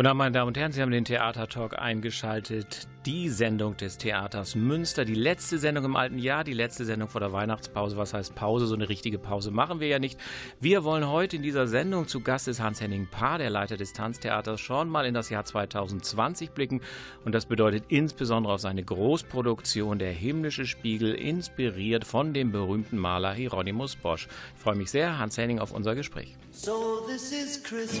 Guten Abend, meine Damen und Herren, Sie haben den Theatertalk eingeschaltet. Die Sendung des Theaters Münster, die letzte Sendung im alten Jahr, die letzte Sendung vor der Weihnachtspause. Was heißt Pause? So eine richtige Pause machen wir ja nicht. Wir wollen heute in dieser Sendung zu Gast ist Hans-Henning Paar, der Leiter des Tanztheaters, schon mal in das Jahr 2020 blicken. Und das bedeutet insbesondere auf seine Großproduktion Der himmlische Spiegel, inspiriert von dem berühmten Maler Hieronymus Bosch. Ich freue mich sehr, Hans-Henning, auf unser Gespräch. So this is Christmas.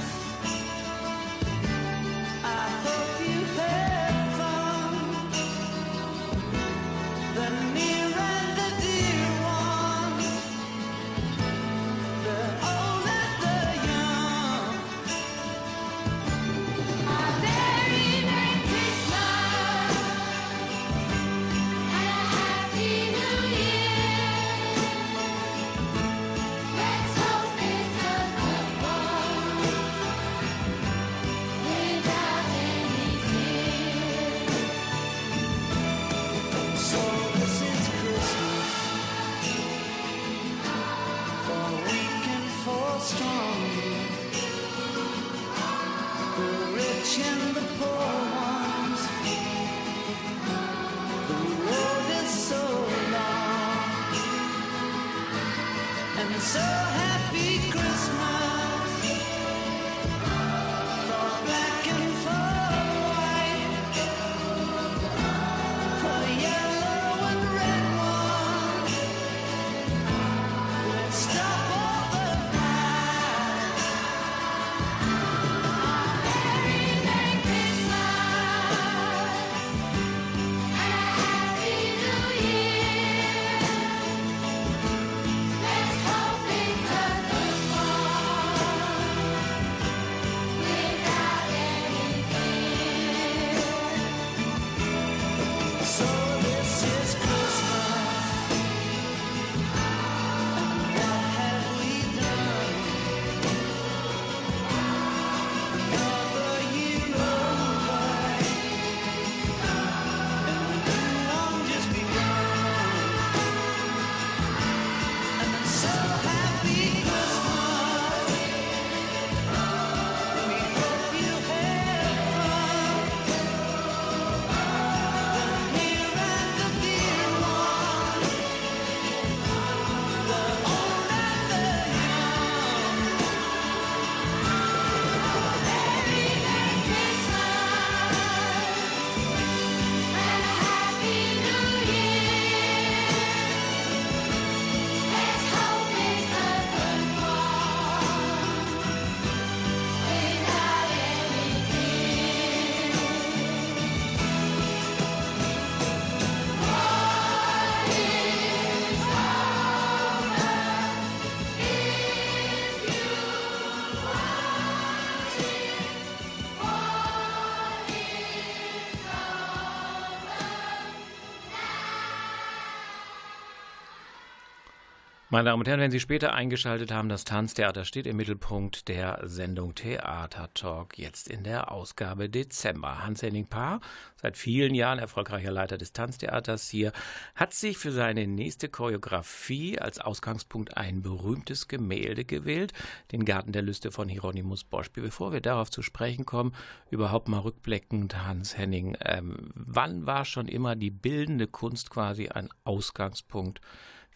Meine Damen und Herren, wenn Sie später eingeschaltet haben, das Tanztheater steht im Mittelpunkt der Sendung Theater Talk, jetzt in der Ausgabe Dezember. Hans-Henning Paar, seit vielen Jahren erfolgreicher Leiter des Tanztheaters hier, hat sich für seine nächste Choreografie als Ausgangspunkt ein berühmtes Gemälde gewählt, den Garten der Lüste von Hieronymus Bosch. Bevor wir darauf zu sprechen kommen, überhaupt mal rückblickend, Hans-Henning, ähm, wann war schon immer die bildende Kunst quasi ein Ausgangspunkt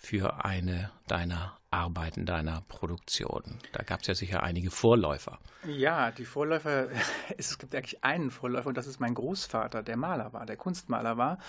für eine deiner Arbeiten deiner Produktion? Da gab es ja sicher einige Vorläufer. Ja, die Vorläufer, es gibt eigentlich einen Vorläufer und das ist mein Großvater, der Maler war, der Kunstmaler war.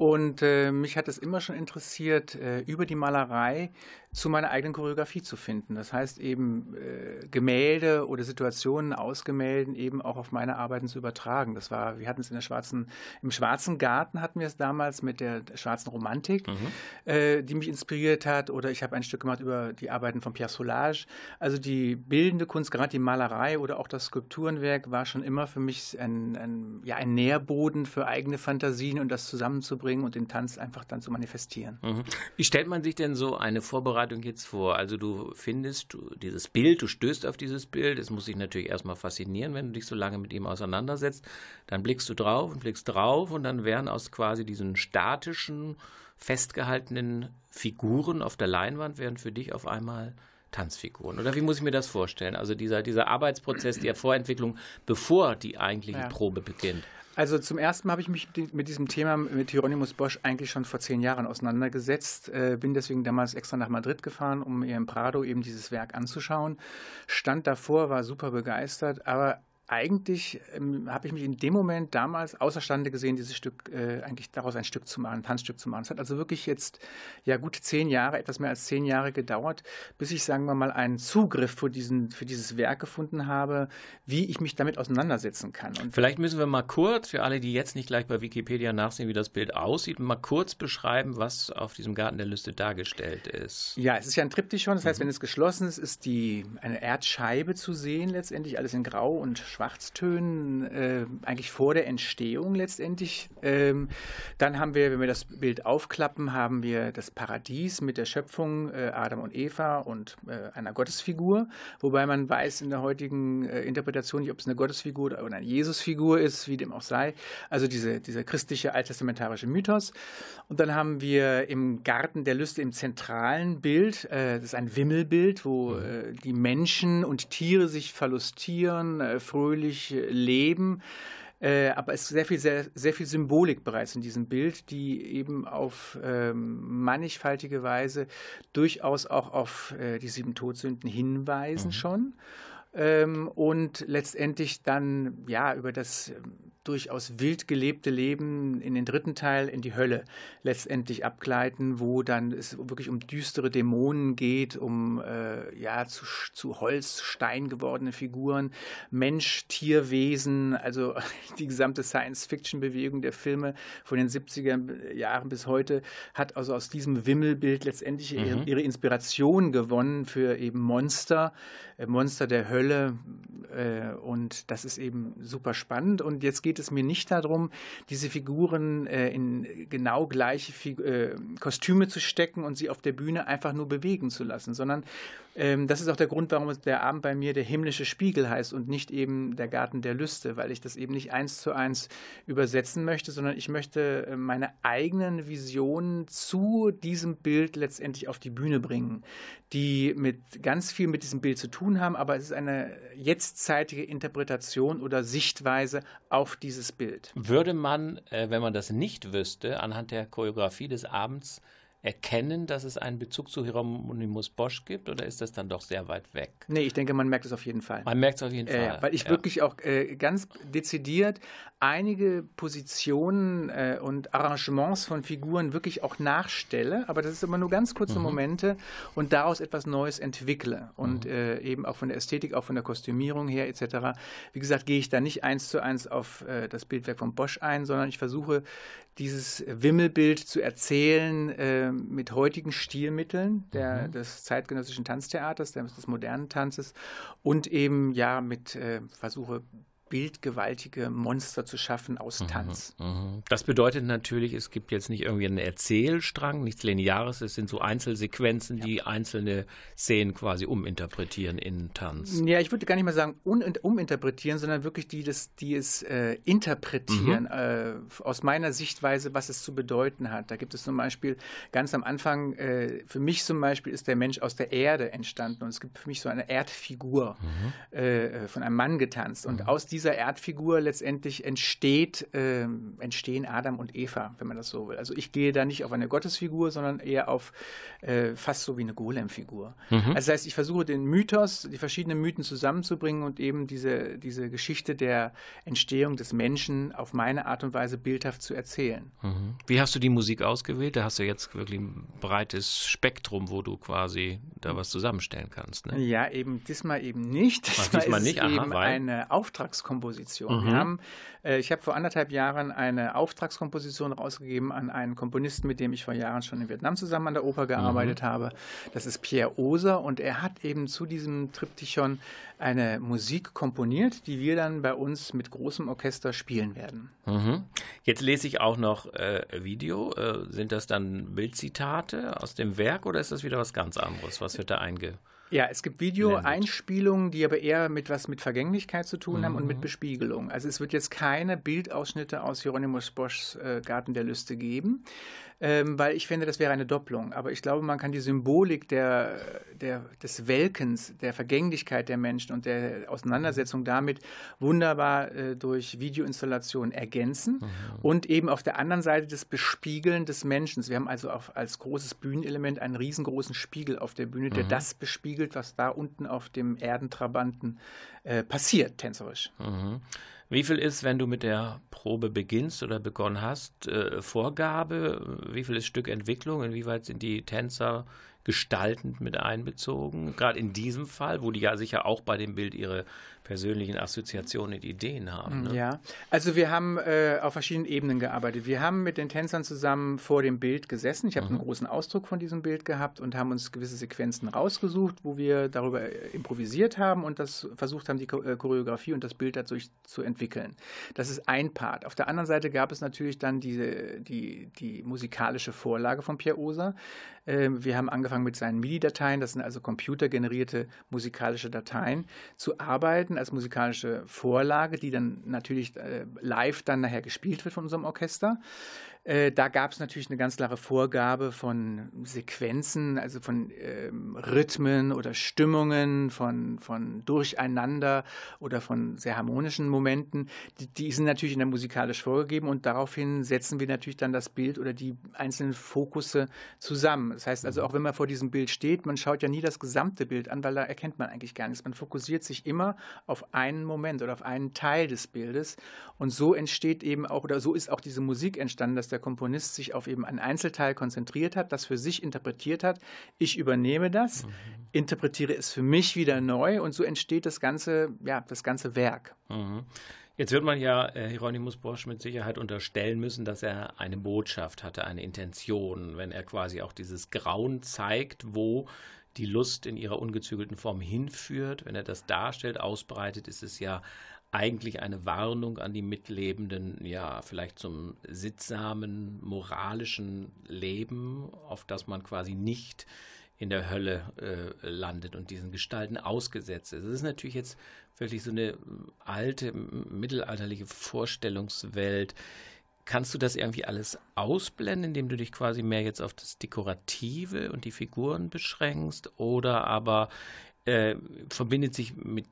Und äh, mich hat es immer schon interessiert, äh, über die Malerei zu meiner eigenen Choreografie zu finden. Das heißt eben äh, Gemälde oder Situationen aus Gemälden eben auch auf meine Arbeiten zu übertragen. Das war, wir hatten es in der schwarzen, im Schwarzen Garten hatten wir es damals mit der, schwarzen Romantik, mhm. äh, die mich inspiriert hat. Oder ich habe ein Stück gemacht über die Arbeiten von Pierre Solage. Also die bildende Kunst, gerade die Malerei oder auch das Skulpturenwerk war schon immer für mich ein, ein, ja, ein Nährboden für eigene Fantasien und das zusammenzubringen und den Tanz einfach dann zu manifestieren. Mhm. Wie stellt man sich denn so eine Vorbereitung jetzt vor? Also du findest du, dieses Bild, du stößt auf dieses Bild, es muss dich natürlich erstmal faszinieren, wenn du dich so lange mit ihm auseinandersetzt. Dann blickst du drauf und blickst drauf und dann werden aus quasi diesen statischen, festgehaltenen Figuren auf der Leinwand werden für dich auf einmal Tanzfiguren. Oder wie muss ich mir das vorstellen? Also dieser, dieser Arbeitsprozess der Vorentwicklung, bevor die eigentliche ja. Probe beginnt. Also zum ersten Mal habe ich mich mit diesem Thema mit Hieronymus Bosch eigentlich schon vor zehn Jahren auseinandergesetzt. Äh, bin deswegen damals extra nach Madrid gefahren, um mir im Prado eben dieses Werk anzuschauen. Stand davor, war super begeistert, aber eigentlich ähm, habe ich mich in dem Moment damals außerstande gesehen, dieses Stück äh, eigentlich daraus ein Stück zu machen, ein Tanzstück zu machen. Es hat also wirklich jetzt ja gut zehn Jahre, etwas mehr als zehn Jahre gedauert, bis ich, sagen wir mal, einen Zugriff für, diesen, für dieses Werk gefunden habe, wie ich mich damit auseinandersetzen kann. Und Vielleicht müssen wir mal kurz, für alle, die jetzt nicht gleich bei Wikipedia nachsehen, wie das Bild aussieht, mal kurz beschreiben, was auf diesem Garten der Lüste dargestellt ist. Ja, es ist ja ein Triptychon, das heißt, mhm. wenn es geschlossen ist, ist die, eine Erdscheibe zu sehen, letztendlich alles in Grau und Schwarz Schwarztönen, äh, eigentlich vor der Entstehung letztendlich. Ähm, dann haben wir, wenn wir das Bild aufklappen, haben wir das Paradies mit der Schöpfung äh, Adam und Eva und äh, einer Gottesfigur, wobei man weiß in der heutigen äh, Interpretation nicht, ob es eine Gottesfigur oder eine Jesusfigur ist, wie dem auch sei. Also diese, dieser christliche alttestamentarische Mythos. Und dann haben wir im Garten der Lüste im zentralen Bild, äh, das ist ein Wimmelbild, wo mhm. äh, die Menschen und Tiere sich verlustieren, äh, fröhlich fröhlich leben. Äh, aber es ist sehr viel, sehr, sehr viel Symbolik bereits in diesem Bild, die eben auf ähm, mannigfaltige Weise durchaus auch auf äh, die sieben Todsünden hinweisen mhm. schon. Ähm, und letztendlich dann ja über das durchaus wild gelebte Leben in den dritten Teil in die Hölle letztendlich abgleiten, wo dann es wirklich um düstere Dämonen geht, um äh, ja zu, zu Holz, Stein gewordene Figuren, Mensch, Tierwesen, also die gesamte Science-Fiction-Bewegung der Filme von den 70er Jahren bis heute hat also aus diesem Wimmelbild letztendlich mhm. ihre, ihre, Inspiration gewonnen für eben Monster, äh, Monster der Hölle äh, und das ist eben super spannend und jetzt geht es mir nicht darum, diese Figuren äh, in genau gleiche Figu äh, Kostüme zu stecken und sie auf der Bühne einfach nur bewegen zu lassen, sondern ähm, das ist auch der Grund, warum der Abend bei mir der himmlische Spiegel heißt und nicht eben der Garten der Lüste, weil ich das eben nicht eins zu eins übersetzen möchte, sondern ich möchte äh, meine eigenen Visionen zu diesem Bild letztendlich auf die Bühne bringen, die mit ganz viel mit diesem Bild zu tun haben, aber es ist eine jetztzeitige Interpretation oder Sichtweise auf dieses Bild. Würde man, äh, wenn man das nicht wüsste, anhand der Choreografie des Abends erkennen, dass es einen Bezug zu Hieronymus Bosch gibt oder ist das dann doch sehr weit weg? Nee, ich denke, man merkt es auf jeden Fall. Man merkt es auf jeden äh, Fall. weil ich ja. wirklich auch äh, ganz dezidiert einige Positionen äh, und Arrangements von Figuren wirklich auch nachstelle, aber das ist immer nur ganz kurze mhm. Momente und daraus etwas Neues entwickle. Und mhm. Äh, eben auch von der Ästhetik, auch von der Kostümierung her etc. Wie gesagt, gehe ich da nicht eins zu eins auf äh, das Bildwerk von Bosch ein, sondern ich versuche dieses Wimmelbild zu erzählen äh, mit heutigen Stilmitteln der, mhm. des zeitgenössischen Tanztheaters, des modernen Tanzes und eben ja mit äh, versuche bildgewaltige Monster zu schaffen aus mhm, Tanz. Mhm, das bedeutet natürlich, es gibt jetzt nicht irgendwie einen Erzählstrang, nichts Lineares, es sind so Einzelsequenzen, ja. die einzelne Szenen quasi uminterpretieren in Tanz. Ja, ich würde gar nicht mal sagen uminterpretieren, sondern wirklich die, das, die es äh, interpretieren, mhm. äh, aus meiner Sichtweise, was es zu bedeuten hat. Da gibt es zum Beispiel ganz am Anfang, äh, für mich zum Beispiel ist der Mensch aus der Erde entstanden und es gibt für mich so eine Erdfigur mhm. Äh, von einem Mann getanzt und mhm. aus diesem dieser Erdfigur letztendlich entsteht, äh, entstehen Adam und Eva, wenn man das so will. Also ich gehe da nicht auf eine Gottesfigur, sondern eher auf äh, fast so wie eine Golem-Figur. Mhm. Also das heißt, ich versuche den Mythos, die verschiedenen Mythen zusammenzubringen und eben diese, diese Geschichte der Entstehung des Menschen auf meine Art und Weise bildhaft zu erzählen. Mhm. Wie hast du die Musik ausgewählt? Da hast du jetzt wirklich ein breites Spektrum, wo du quasi da was zusammenstellen kannst. Ne? Ja, eben diesmal eben nicht. Diesmal, diesmal nicht. Aha, eben weil? eine Auftragskomposition. Mhm. Wir haben, äh, ich habe vor anderthalb Jahren eine Auftragskomposition rausgegeben an einen Komponisten, mit dem ich vor Jahren schon in Vietnam zusammen an der Oper gearbeitet mhm. habe. Das ist Pierre Oser und er hat eben zu diesem Triptychon eine Musik komponiert, die wir dann bei uns mit großem Orchester spielen werden. Mhm. Jetzt lese ich auch noch äh, Video. Äh, sind das dann Bildzitate aus dem Werk oder ist das wieder was ganz anderes? Was wird da einge ja, es gibt Videoeinspielungen, die aber eher mit was mit Vergänglichkeit zu tun mhm. haben und mit mhm. Bespiegelung. Also es wird jetzt keine Bildausschnitte aus Hieronymus Boschs äh, Garten der Lüste geben, ähm, weil ich finde, das wäre eine Doppelung. Aber ich glaube, man kann die Symbolik der, der, des Welkens, der Vergänglichkeit der Menschen und der Auseinandersetzung damit wunderbar äh, durch Videoinstallationen ergänzen mhm. und eben auf der anderen Seite das Bespiegeln des Menschen. Wir haben also auch als großes Bühnenelement einen riesengroßen Spiegel auf der Bühne, der mhm. das bespiegelt, was da unten auf dem Erdentrabanten äh, passiert, tänzerisch. Mhm. Wie viel ist, wenn du mit der Probe beginnst oder begonnen hast, äh, Vorgabe? Wie viel ist Stück Entwicklung? Inwieweit sind die Tänzer gestaltend mit einbezogen? Gerade in diesem Fall, wo die ja sicher auch bei dem Bild ihre persönlichen Assoziationen und Ideen haben. Ne? Ja, also wir haben äh, auf verschiedenen Ebenen gearbeitet. Wir haben mit den Tänzern zusammen vor dem Bild gesessen. Ich habe mhm. einen großen Ausdruck von diesem Bild gehabt und haben uns gewisse Sequenzen rausgesucht, wo wir darüber äh, improvisiert haben und das versucht haben, die äh, Choreografie und das Bild dadurch zu entwickeln. Das ist ein Part. Auf der anderen Seite gab es natürlich dann diese, die, die musikalische Vorlage von Pierre Oser. Ähm, wir haben angefangen mit seinen MIDI-Dateien, das sind also computergenerierte musikalische Dateien, zu arbeiten als musikalische Vorlage, die dann natürlich äh, live dann nachher gespielt wird von unserem Orchester. Äh, da gab es natürlich eine ganz klare Vorgabe von Sequenzen, also von ähm, Rhythmen oder Stimmungen, von, von Durcheinander oder von sehr harmonischen Momenten. Die, die sind natürlich in der musikalisch vorgegeben und daraufhin setzen wir natürlich dann das Bild oder die einzelnen Fokusse zusammen. Das heißt also, auch wenn man vor diesem Bild steht, man schaut ja nie das gesamte Bild an, weil da erkennt man eigentlich gar nichts. Man fokussiert sich immer auf einen Moment oder auf einen Teil des Bildes und so entsteht eben auch, oder so ist auch diese Musik entstanden, dass der Komponist sich auf eben einen Einzelteil konzentriert hat, das für sich interpretiert hat. Ich übernehme das, mhm. interpretiere es für mich wieder neu und so entsteht das ganze, ja, das ganze Werk. Mhm. Jetzt wird man ja äh, Hieronymus Bosch mit Sicherheit unterstellen müssen, dass er eine Botschaft hatte, eine Intention, wenn er quasi auch dieses Grauen zeigt, wo die Lust in ihrer ungezügelten Form hinführt. Wenn er das darstellt, ausbreitet, ist es ja eigentlich eine Warnung an die Mitlebenden, ja, vielleicht zum sittsamen, moralischen Leben, auf das man quasi nicht in der Hölle äh, landet und diesen Gestalten ausgesetzt ist. Es ist natürlich jetzt wirklich so eine alte, mittelalterliche Vorstellungswelt. Kannst du das irgendwie alles ausblenden, indem du dich quasi mehr jetzt auf das Dekorative und die Figuren beschränkst? Oder aber äh, verbindet sich mit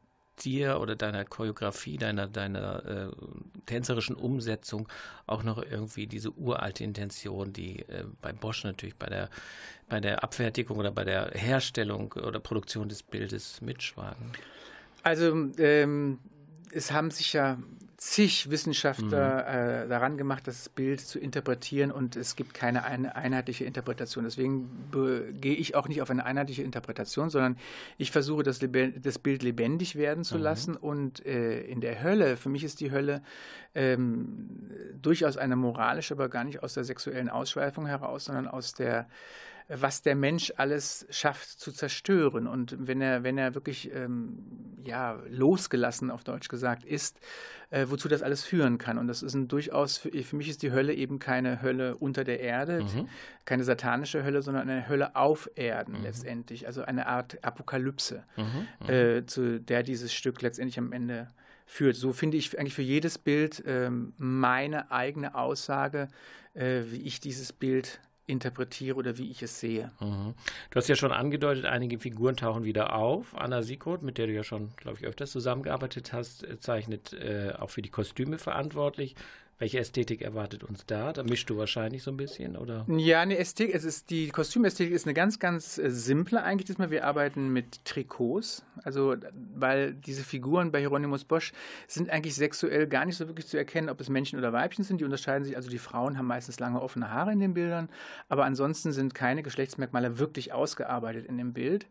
dir oder deiner Choreografie, deiner, deiner äh, tänzerischen Umsetzung auch noch irgendwie diese uralte Intention, die äh, bei Bosch natürlich bei der, bei der Abfertigung oder bei der Herstellung oder Produktion des Bildes mitschwagen? Also ähm, es haben sich ja zig Wissenschaftler mhm. äh, daran gemacht, das Bild zu interpretieren und es gibt keine eine einheitliche Interpretation. Deswegen gehe ich auch nicht auf eine einheitliche Interpretation, sondern ich versuche, das, das Bild lebendig werden zu mhm. lassen und äh, in der Hölle, für mich ist die Hölle ähm, durchaus eine moralische, aber gar nicht aus der sexuellen Ausschweifung heraus, sondern aus der was der Mensch alles schafft zu zerstören. Und wenn er, wenn er wirklich ähm, ja, losgelassen, auf Deutsch gesagt, ist, äh, wozu das alles führen kann. Und das ist ein durchaus, für, für, mich ist die Hölle eben keine Hölle unter der Erde, mhm. keine satanische Hölle, sondern eine Hölle auf Erden mhm. letztendlich. Also eine Art Apokalypse, mhm. mhm. äh, zu der dieses Stück letztendlich am Ende führt. So finde ich eigentlich für jedes Bild ähm, meine eigene Aussage, äh, wie ich dieses Bild interpretiere oder wie ich es sehe. Mhm. Du hast ja schon angedeutet, einige Figuren tauchen wieder auf. Anna Siegroth, mit der du ja schon, glaube ich, öfters zusammengearbeitet hast, äh, zeichnet äh, auch für die Kostüme verantwortlich. Welche Ästhetik erwartet uns da? Da mischst du wahrscheinlich so ein bisschen, oder? Ja, eine Ästhetik, es ist die Kostümästhetik ist eine ganz, ganz äh, simple eigentlich diesmal. Wir arbeiten mit Trikots, also weil diese Figuren bei Hieronymus Bosch sind eigentlich sexuell gar nicht so wirklich zu erkennen, ob es Männchen oder Weibchen sind. Die unterscheiden sich, also die Frauen haben meistens lange offene Haare in den Bildern, aber ansonsten sind keine Geschlechtsmerkmale wirklich ausgearbeitet in dem Bild.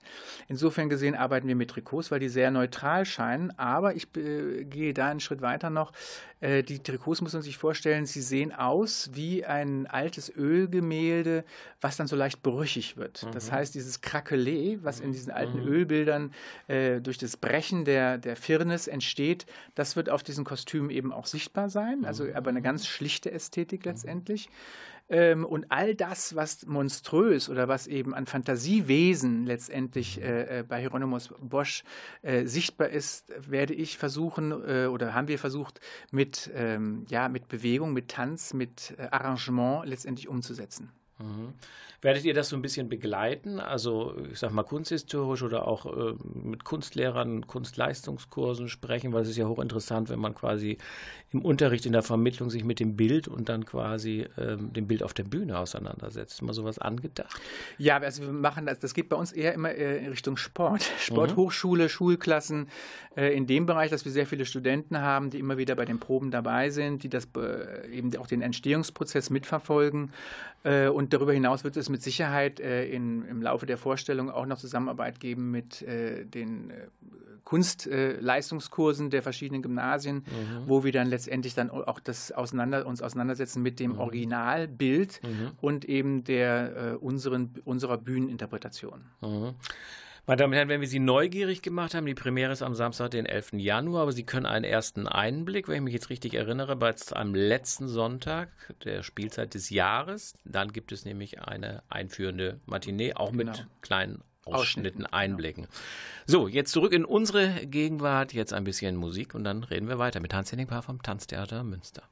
Insofern gesehen arbeiten wir mit Trikots, weil die sehr neutral scheinen, aber ich äh, gehe da einen Schritt weiter noch. Äh, die Trikots muss man sich vorstellen, sie sehen aus wie ein altes Ölgemälde, was dann so leicht brüchig wird. Mhm. Das heißt, dieses Krakelé, was in diesen alten mhm. Ölbildern äh, durch das Brechen der, der Firnis entsteht, das wird auf diesen Kostümen eben auch sichtbar sein. Also mhm. aber eine ganz schlichte Ästhetik mhm. letztendlich. Ähm, und all das, was monströs oder was eben an Fantasiewesen letztendlich äh, äh, bei Hieronymus Bosch äh, sichtbar ist, werde ich versuchen äh, oder haben wir versucht, mit, ähm, ja, mit Bewegung, mit Tanz, mit äh, Arrangement letztendlich umzusetzen. Mhm. Werdet ihr das so ein bisschen begleiten? Also, ich sag mal, kunsthistorisch oder auch äh, mit Kunstlehrern, Kunstleistungskursen sprechen, weil es ist ja hochinteressant, wenn man quasi im Unterricht, in der Vermittlung sich mit dem Bild und dann quasi ähm, dem Bild auf der Bühne auseinandersetzt. Ist mal sowas angedacht? Ja, also wir machen das, das geht bei uns eher immer äh, in Richtung Sport. Sporthochschule, mhm. Schulklassen, äh, in dem Bereich, dass wir sehr viele Studenten haben, die immer wieder bei den Proben dabei sind, die das äh, eben auch den Entstehungsprozess mitverfolgen. Äh, und darüber hinaus wird es mit Sicherheit äh, in, im Laufe der Vorstellung auch noch Zusammenarbeit geben mit äh, den Kunstleistungskursen der verschiedenen Gymnasien, mhm. wo wir dann letztendlich dann auch das auseinander, uns auseinandersetzen mit dem mhm. Originalbild mhm. und eben der unseren, unserer Bühneninterpretation. Meine Damen und Herren, wenn wir Sie neugierig gemacht haben, die Premiere ist am Samstag, den 11. Januar, aber Sie können einen ersten Einblick, wenn ich mich jetzt richtig erinnere, bereits am letzten Sonntag der Spielzeit des Jahres. Dann gibt es nämlich eine einführende Matinee, auch mit genau. kleinen Ausschnitten, genau. Einblicken. Genau. So, jetzt zurück in unsere Gegenwart, jetzt ein bisschen Musik und dann reden wir weiter mit Hans-Henning Paar vom Tanztheater Münster.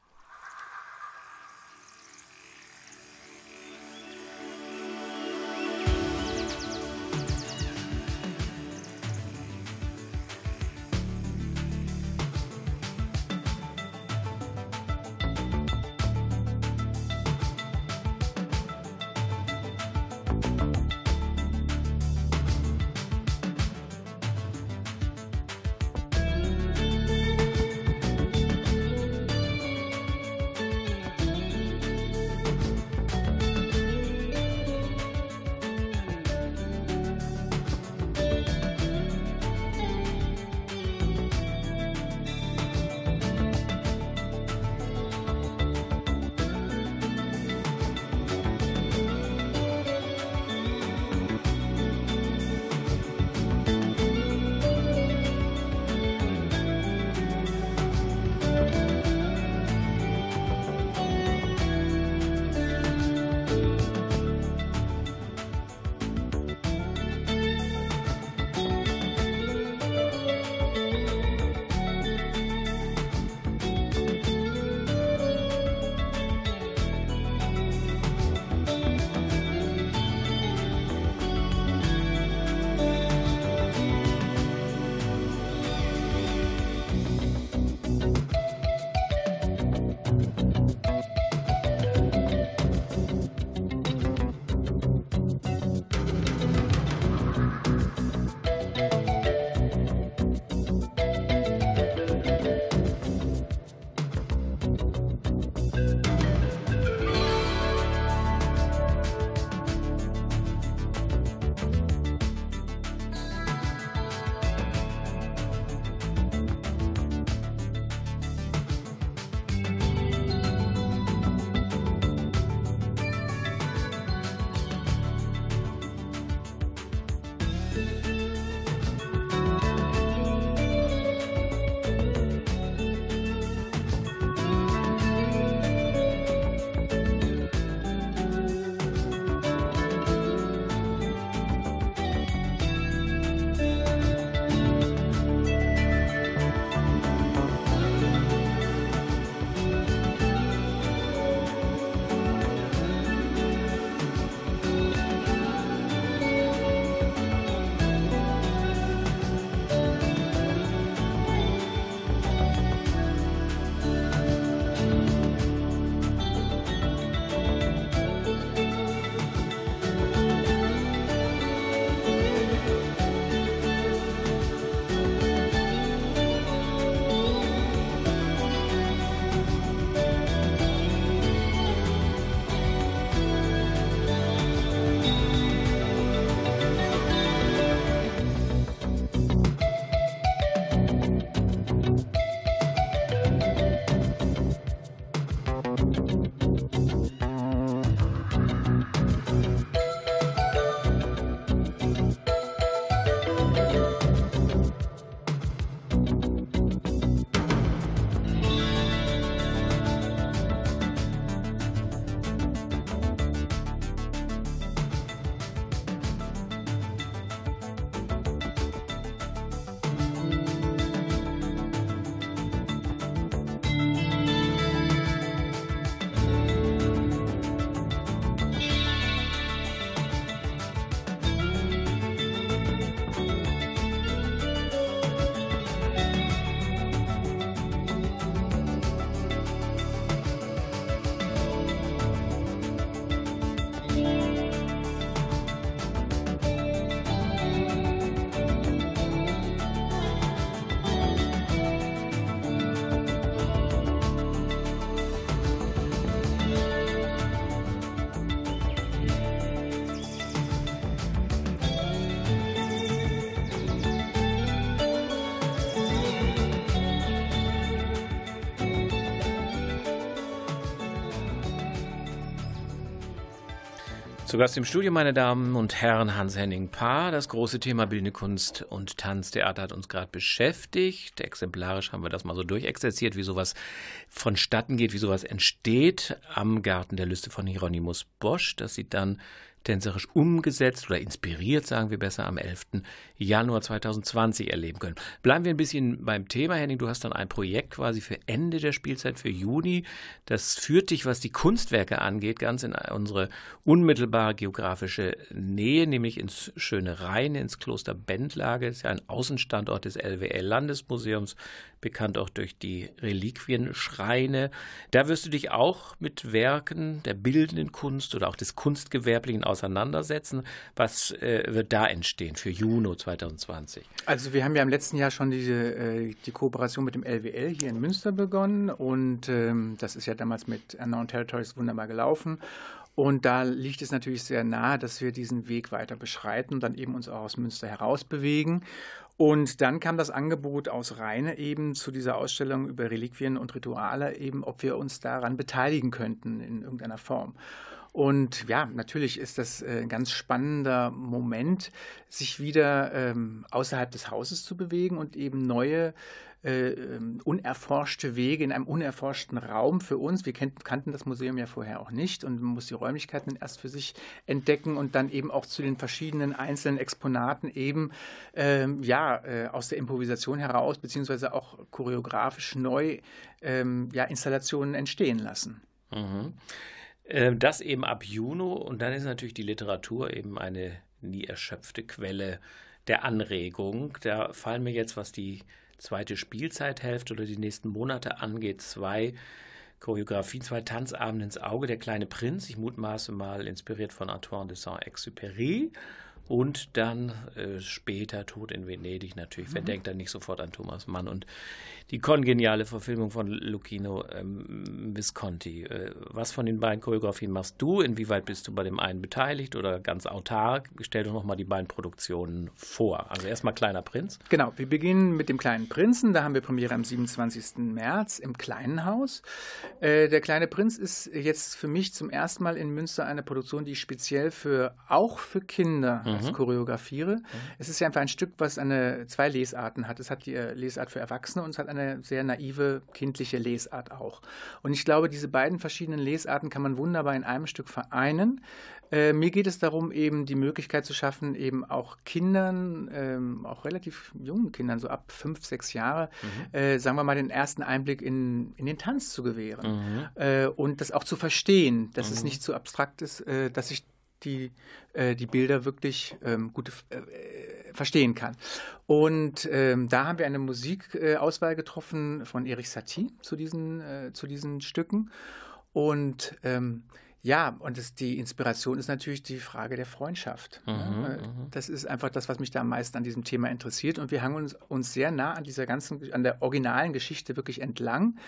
Zu Gast im Studio, meine Damen und Herren, Hans-Henning Paar. Das große Thema Bildende Kunst und Tanztheater hat uns gerade beschäftigt. Exemplarisch haben wir das mal so durchexerziert, wie sowas vonstatten geht, wie sowas entsteht am Garten der Lüste von Hieronymus Bosch. Das sieht dann tänzerisch umgesetzt oder inspiriert, sagen wir besser, am 11. Januar 2020 erleben können. Bleiben wir ein bisschen beim Thema, Henning. Du hast dann ein Projekt quasi für Ende der Spielzeit, für Juni. Das führt dich, was die Kunstwerke angeht, ganz in unsere unmittelbare geografische Nähe, nämlich ins schöne Rhein, ins Kloster Bendlage. Das ist ja ein Außenstandort des LWL-Landesmuseums, bekannt auch durch die Reliquienschreine. Da wirst du dich auch mit Werken der bildenden Kunst oder auch des Kunstgewerblichen auseinandersetzen. Was äh, wird da entstehen für Juni 2020? Also wir haben ja im letzten Jahr schon diese, äh, die Kooperation mit dem LWL hier in Münster begonnen und ähm, das ist ja damals mit Unknown Territories wunderbar gelaufen. Und da liegt es natürlich sehr nahe, dass wir diesen Weg weiter beschreiten und dann eben uns auch aus Münster heraus bewegen. Und dann kam das Angebot aus Rheine eben zu dieser Ausstellung über Reliquien und Rituale eben, ob wir uns daran beteiligen könnten in irgendeiner Form. Und ja, natürlich ist das äh, ein ganz spannender Moment, sich wieder ähm, außerhalb des Hauses zu bewegen und eben neue äh, ähm, unerforschte Wege in einem unerforschten Raum für uns. Wir kannten das Museum ja vorher auch nicht und man muss die Räumlichkeiten erst für sich entdecken und dann eben auch zu den verschiedenen einzelnen Exponaten eben ähm, ja äh, aus der Improvisation heraus beziehungsweise auch choreografisch neu ähm, ja, Installationen entstehen lassen. Mhm. Äh, das eben ab Juni und dann ist natürlich die Literatur eben eine nie erschöpfte Quelle der Anregung. Da fallen mir jetzt, was die zweite Spielzeithälfte oder die nächsten Monate angeht, zwei Choreografien, zwei Tanzabende ins Auge. Der kleine Prinz, ich mutmaße mal inspiriert von Antoine de Saint-Exupéry und dann äh, später Tod in Venedig natürlich. Mhm. Wer denkt dann nicht sofort an Thomas Mann und die kongeniale Verfilmung von Lucchino ähm, Visconti. Äh, was von den beiden Choreografien machst du? Inwieweit bist du bei dem einen beteiligt oder ganz autark? Stell doch nochmal die beiden Produktionen vor. Also erstmal Kleiner Prinz. Genau, wir beginnen mit dem Kleinen Prinzen. Da haben wir Premiere am 27. März im Kleinen Haus. Äh, der Kleine Prinz ist jetzt für mich zum ersten Mal in Münster eine Produktion, die speziell für auch für Kinder mhm mhm. choreografiere. Mhm. Es ist ja einfach ein Stück, was eine, zwei Lesarten hat. Es hat die äh, Lesart für Erwachsene und es hat eine sehr naive, kindliche Lesart auch. Und ich glaube, diese beiden verschiedenen Lesarten kann man wunderbar in einem Stück vereinen. Äh, mir geht es darum, eben die Möglichkeit zu schaffen, eben auch Kindern, ähm, auch relativ jungen Kindern, so ab fünf, sechs Jahre, mhm. äh, sagen wir mal, den ersten Einblick in, in den Tanz zu gewähren. Mhm. Äh, und das auch zu verstehen, dass mhm. es nicht zu abstrakt ist, äh, dass ich die, äh, die Bilder wirklich ähm, gut äh, verstehen kann. Und ähm, da haben wir eine Musikauswahl getroffen von Erich Satie zu diesen, äh, zu diesen Stücken. Und ähm, ja, und das, die Inspiration ist natürlich die Frage der Freundschaft. Mhm, ne? Mhm. Das ist einfach das, was mich da am meisten an diesem Thema interessiert. Und wir hangen uns, uns sehr nah an dieser ganzen, an der originalen Geschichte wirklich entlang.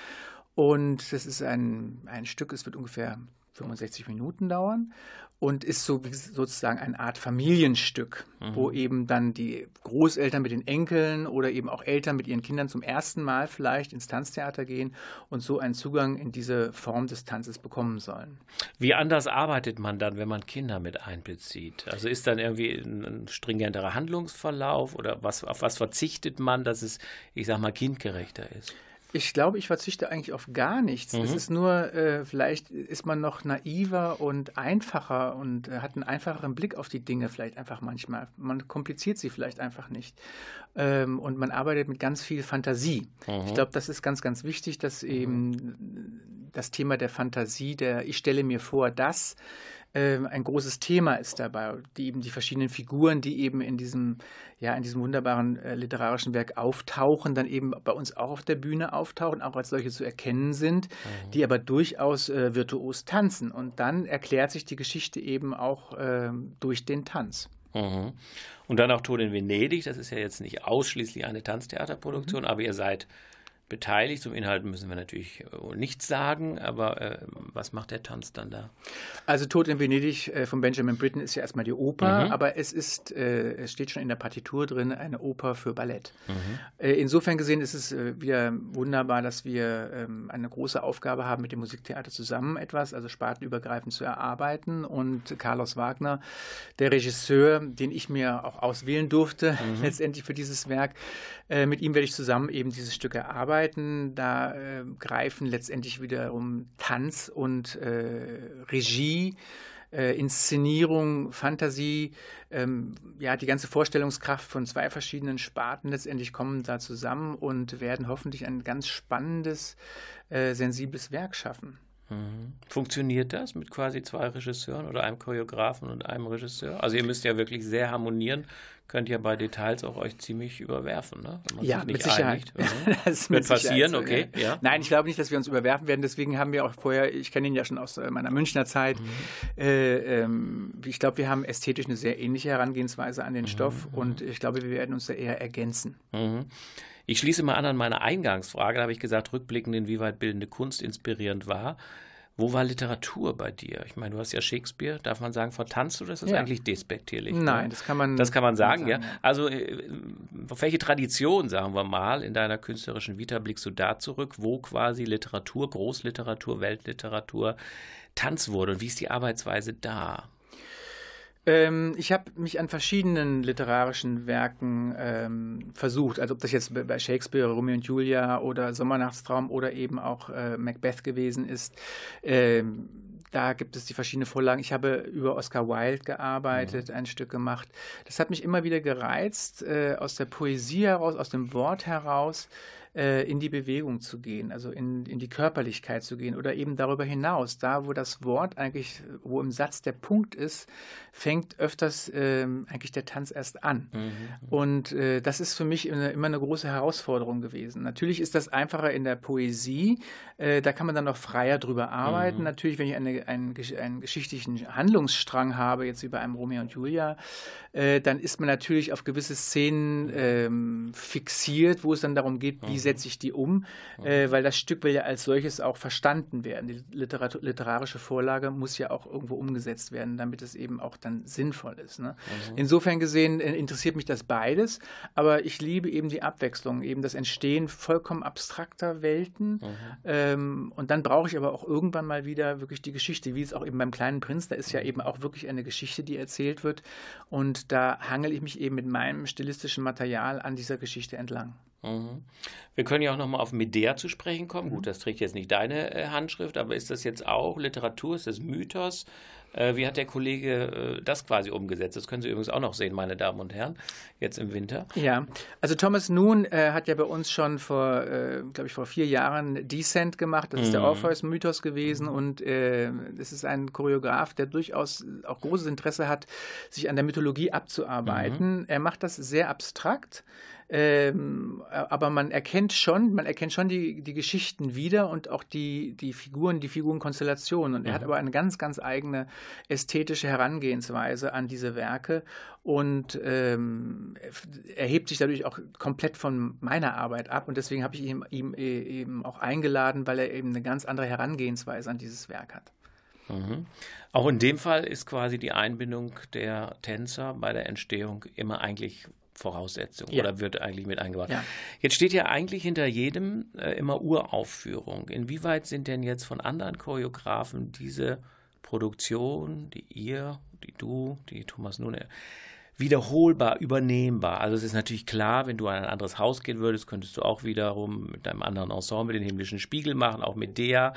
Und das ist ein, ein Stück, es wird ungefähr 65 Minuten dauern und ist so sozusagen eine Art Familienstück, mhm. wo eben dann die Großeltern mit den Enkeln oder eben auch Eltern mit ihren Kindern zum ersten Mal vielleicht ins Tanztheater gehen und so einen Zugang in diese Form des Tanzes bekommen sollen. Wie anders arbeitet man dann, wenn man Kinder mit einbezieht? Also ist dann irgendwie ein stringenterer Handlungsverlauf oder was, auf was verzichtet man, dass es, ich sag mal, kindgerechter ist? Ich glaube, ich verzichte eigentlich auf gar nichts. Mhm. Es ist nur, äh, vielleicht ist man noch naiver und einfacher und äh, hat einen einfacheren Blick auf die Dinge vielleicht einfach manchmal. Man kompliziert sie vielleicht einfach nicht. Ähm, und man arbeitet mit ganz viel Fantasie. Mhm. Ich glaube, das ist ganz, ganz wichtig, dass eben das Thema der Fantasie, der ich stelle mir vor, dass ein großes Thema ist dabei, die eben die verschiedenen Figuren, die eben in diesem, ja, in diesem wunderbaren äh, literarischen Werk auftauchen, dann eben bei uns auch auf der Bühne auftauchen, auch als solche zu erkennen sind, mhm. die aber durchaus äh, virtuos tanzen. Und dann erklärt sich die Geschichte eben auch äh, durch den Tanz. Mhm. Und dann auch Tod in Venedig, das ist ja jetzt nicht ausschließlich eine Tanztheaterproduktion, mhm. aber ihr seid beteiligt. Zum Inhalt müssen wir natürlich äh, nichts sagen, aber äh, was macht der Tanz dann da? Also Tod in Venedig äh, von Benjamin Britten ist ja erstmal die Oper, mhm. aber es ist, äh, es steht schon in der Partitur drin, eine Oper für Ballett. Mhm. Äh, insofern gesehen ist es äh, wieder wunderbar, dass wir ähm, eine große Aufgabe haben, mit dem Musiktheater zusammen etwas, also spartenübergreifend zu erarbeiten. Und Carlos Wagner, der Regisseur, den ich mir auch auswählen durfte, mhm. letztendlich für dieses Werk, mit ihm werde ich zusammen eben dieses Stück erarbeiten arbeiten. Da äh, greifen letztendlich wiederum Tanz und äh, Regie. Äh, Inszenierung, Fantasie, ähm, ja, die ganze Vorstellungskraft von zwei verschiedenen Sparten letztendlich kommen da zusammen und werden hoffentlich ein ganz spannendes, äh, sensibles Werk schaffen. Mhm. Funktioniert das mit quasi zwei Regisseuren oder einem Choreografen und einem Regisseur? Also ihr müsst ja wirklich sehr harmonieren, könnt ja bei Details auch euch ziemlich überwerfen, ne? ja, mit Sicherheit. Mhm. das wird passieren, so, okay. Ja. Nein, ich glaube nicht, dass wir uns überwerfen werden. Deswegen haben wir auch vorher, ich kenne ihn ja schon aus äh, meiner Münchner Zeit, mhm. äh, ähm, ich glaube, wir haben ästhetisch eine sehr ähnliche Herangehensweise an den mhm. Stoff und ich glaube, wir werden uns da eher ergänzen. Mhm. Ich schließe mal an an meine Eingangsfrage. Da habe ich gesagt, rückblickend, inwieweit bildende Kunst inspirierend war. Wo war Literatur bei dir? Ich meine, du hast ja Shakespeare, darf man sagen, vertanzt oder ist das ja. eigentlich despektierlich? Nein, ne? das kann man. Das kann man sagen, sagen ja. Also, äh, auf welche Tradition, sagen wir mal, in deiner künstlerischen Vita blickst du da zurück, wo quasi Literatur, Großliteratur, Weltliteratur Tanz wurde und wie ist die Arbeitsweise da? Ähm, ich habe mich an verschiedenen literarischen Werken ähm, versucht, also ob das jetzt bei Shakespeare, Romeo und Julia oder Sommernachtstraum oder eben auch äh, Macbeth gewesen ist. Ähm, da gibt es die verschiedenen Vorlagen. Ich habe über Oscar Wilde gearbeitet, mhm. ein Stück gemacht. Das hat mich immer wieder gereizt, äh, aus der Poesie heraus, aus dem Wort heraus äh, in die Bewegung zu gehen, also in, in die Körperlichkeit zu gehen oder eben darüber hinaus, da wo das Wort eigentlich, wo im Satz der Punkt ist, fängt öfters ähm, eigentlich der Tanz erst an. Mhm. Und äh, das ist für mich eine, immer eine große Herausforderung gewesen. Natürlich ist das einfacher in der Poesie, äh, da kann man dann noch freier drüber arbeiten. Mhm. Natürlich, wenn ich eine, einen, einen, geschichtlichen Handlungsstrang habe, jetzt wie bei einem Romeo und Julia, äh, dann ist man natürlich auf gewisse Szenen ähm, fixiert, wo es dann darum geht, wie mhm setze ich die um, äh, weil das Stück will ja als solches auch verstanden werden. Die Literat literarische Vorlage muss ja auch irgendwo umgesetzt werden, damit es eben auch dann sinnvoll ist. Ne? Mhm. Insofern gesehen äh, interessiert mich das beides, aber ich liebe eben die Abwechslung, eben das Entstehen vollkommen abstrakter Welten. Mhm. Ähm, und dann brauche ich aber auch irgendwann mal wieder wirklich die Geschichte, wie es auch eben beim kleinen Prinz, da ist ja eben auch wirklich eine Geschichte, die erzählt wird. Und da hangel ich mich eben mit meinem stilistischen Material an dieser Geschichte entlang. Mhm. Wir können ja auch nochmal auf Medea zu sprechen kommen. Mhm. Gut, das trägt jetzt nicht deine äh, Handschrift, aber ist das jetzt auch Literatur? Ist das Mythos? Äh, wie hat der Kollege äh, das quasi umgesetzt? Das können Sie übrigens auch noch sehen, meine Damen und Herren, jetzt im Winter. Ja, also Thomas Noon äh, hat ja bei uns schon vor, äh, glaube ich, vor vier Jahren Descent gemacht. Das ist der mhm. Orpheus-Mythos gewesen und äh, es ist ein Choreograf, der durchaus auch großes Interesse hat, sich an der Mythologie abzuarbeiten. Mhm. Er macht das sehr abstrakt. Ähm, aber man erkennt schon, man erkennt schon die, die Geschichten wieder und auch die, die Figuren, die Figurenkonstellationen. Und er mhm. hat aber eine ganz, ganz eigene ästhetische Herangehensweise an diese Werke und ähm, erhebt sich dadurch auch komplett von meiner Arbeit ab. Und deswegen habe ich ihn ihm e, eben auch eingeladen, weil er eben eine ganz andere Herangehensweise an dieses Werk hat. Mhm. Auch in dem Fall ist quasi die Einbindung der Tänzer bei der Entstehung immer eigentlich Voraussetzung ja. oder wird eigentlich mit eingebaut. Ja. Jetzt steht ja eigentlich hinter jedem äh, immer Uraufführung. Inwieweit sind denn jetzt von anderen Choreografen diese Produktion, die ihr, die du, die Thomas Nune, wiederholbar, übernehmbar. Also es ist natürlich klar, wenn du an ein anderes Haus gehen würdest, könntest du auch wiederum mit deinem anderen Ensemble den himmlischen Spiegel machen, auch mit der.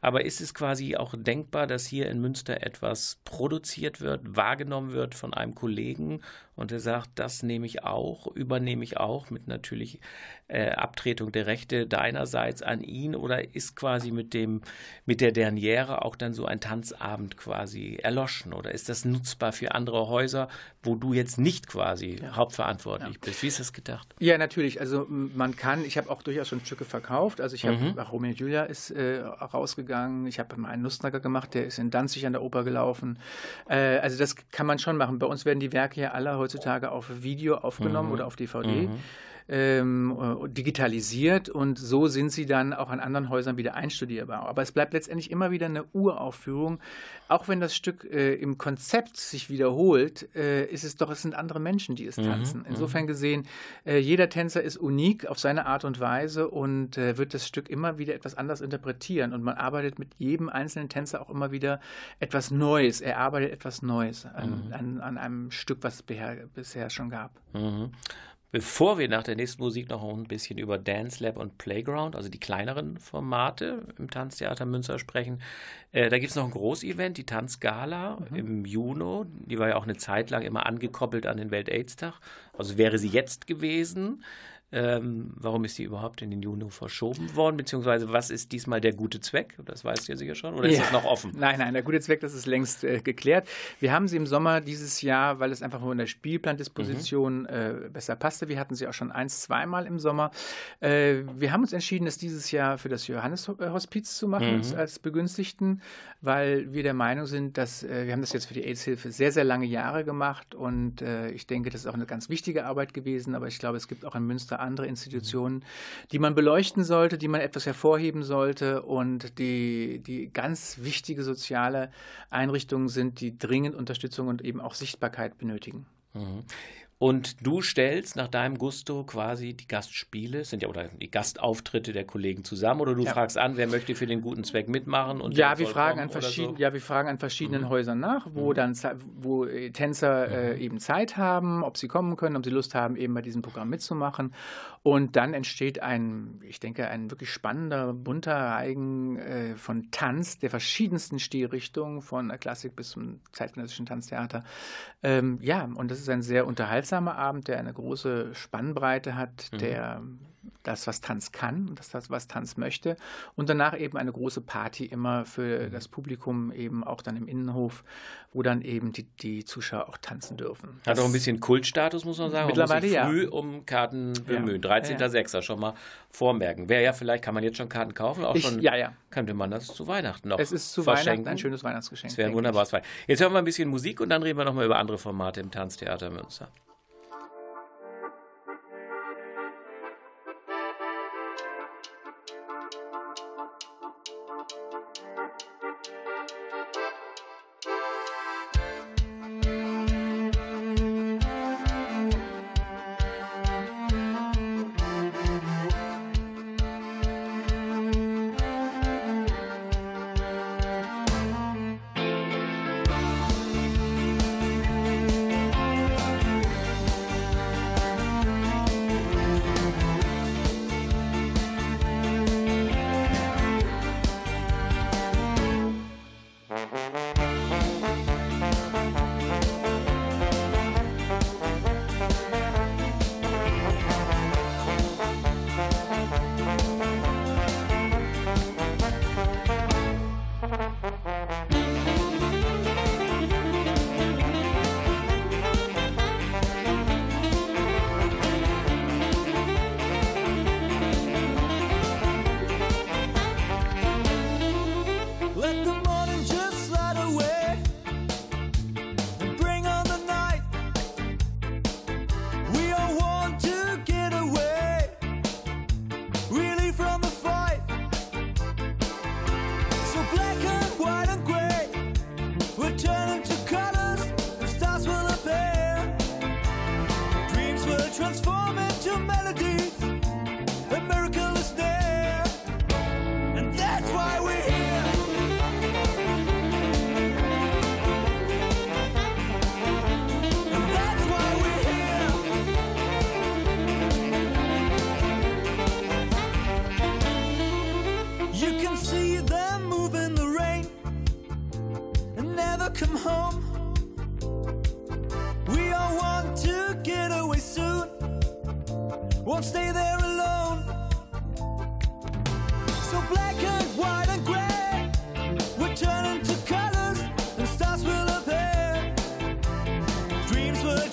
Aber ist es quasi auch denkbar, dass hier in Münster etwas produziert wird, wahrgenommen wird von einem Kollegen und der sagt, das nehme ich auch, übernehme ich auch mit natürlich äh, Abtretung der Rechte deinerseits an ihn oder ist quasi mit dem mit der Derniere auch dann so ein Tanzabend quasi erloschen oder ist das nutzbar für andere Häuser, wo du jetzt nicht quasi ja. hauptverantwortlich ja. bist? Wie ist das gedacht? Ja, natürlich. Also man kann, ich habe auch durchaus schon Stücke verkauft. Also ich habe mhm. Romeo und Julia ist äh, rausgegangen. Ich habe mal einen Nussknacker gemacht, der ist in Danzig an der Oper gelaufen. Äh, also das kann man schon machen. Bei uns werden die Werke ja alle heutzutage auf Video aufgenommen mhm. oder auf DVD. Mhm. Ähm, äh, digitalisiert und so sind sie dann auch an anderen Häusern wieder einstudierbar. Aber es bleibt letztendlich immer wieder eine Uraufführung. Auch wenn das Stück äh, im Konzept sich wiederholt, äh, ist es doch, es sind andere Menschen, die es mhm, tanzen. Mhm. Insofern gesehen, äh, jeder Tänzer ist unik auf seine Art und Weise und äh, wird das Stück immer wieder etwas anders interpretieren. Und man arbeitet mit jedem einzelnen Tänzer auch immer wieder etwas Neues. Er arbeitet etwas Neues an, mhm. an, an einem Stück, was es bisher schon gab. Mhm. Bevor wir nach der nächsten Musik noch ein bisschen über Dance Lab und Playground, also die kleineren Formate im Tanztheater Münster sprechen, äh, da gibt es noch ein Großevent, die Tanzgala mhm. im Juni. Die war ja auch eine Zeit lang immer angekoppelt an den Welt-Aids-Tag. Also wäre sie jetzt gewesen. Ähm, warum ist die überhaupt in den Juni verschoben worden? Beziehungsweise was ist diesmal der gute Zweck? Das weißt du ja sicher schon. Oder ist das noch offen? Nein, nein, der gute Zweck, das ist längst äh, geklärt. Wir haben sie im Sommer dieses Jahr, weil es einfach nur in der Spielplandisposition mhm. äh, besser passte. Wir hatten sie auch schon eins, zweimal im Sommer. Äh, wir haben uns entschieden, das dieses Jahr für das Johannes-Hospiz zu machen mhm. als Begünstigten, weil wir der Meinung sind, dass äh, wir haben das jetzt für die AIDS-Hilfe sehr, sehr lange Jahre gemacht und äh, ich denke, das ist auch eine ganz wichtige Arbeit gewesen. Aber ich glaube, es gibt auch in Münster andere Institutionen, die man beleuchten sollte, die man etwas hervorheben sollte und die, die ganz wichtige soziale Einrichtungen sind, die dringend Unterstützung und eben auch Sichtbarkeit benötigen. Mhm. Und du stellst nach deinem Gusto quasi die Gastspiele, sind ja oder die Gastauftritte der Kollegen zusammen, oder du ja. fragst an, wer möchte für den guten Zweck mitmachen? Und ja, wir fragen an verschiedenen, so? ja, wir fragen an verschiedenen mhm. Häusern nach, wo mhm. dann wo äh, Tänzer äh, mhm. eben Zeit haben, ob sie kommen können, ob sie Lust haben, eben bei diesem Programm mitzumachen. Und dann entsteht ein, ich denke, ein wirklich spannender, bunter Reigen äh, von Tanz der verschiedensten Stilrichtungen, von der Klassik bis zum zeitgenössischen Tanztheater. Ähm, ja, und das ist ein sehr unterhaltsamer Abend, der eine große Spannbreite hat, mhm. der das, was Tanz kann und das, was Tanz möchte. Und danach eben eine große Party immer für mhm. das Publikum, eben auch dann im Innenhof, wo dann eben die, die Zuschauer auch tanzen dürfen. Hat auch ein bisschen Kultstatus, muss man sagen. Mittlerweile man früh ja. um Karten bemühen. Ja. 13.06. Ja. schon mal vormerken. Wäre ja vielleicht, kann man jetzt schon Karten kaufen? Auch ich, schon, ja, ja. Könnte man das zu Weihnachten noch Es ist zu verschenken. Weihnachten ein schönes Weihnachtsgeschenk. Das wäre ein wunderbares Weihnachten. Jetzt hören wir ein bisschen Musik und dann reden wir nochmal über andere Formate im Tanztheater Münster.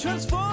transform.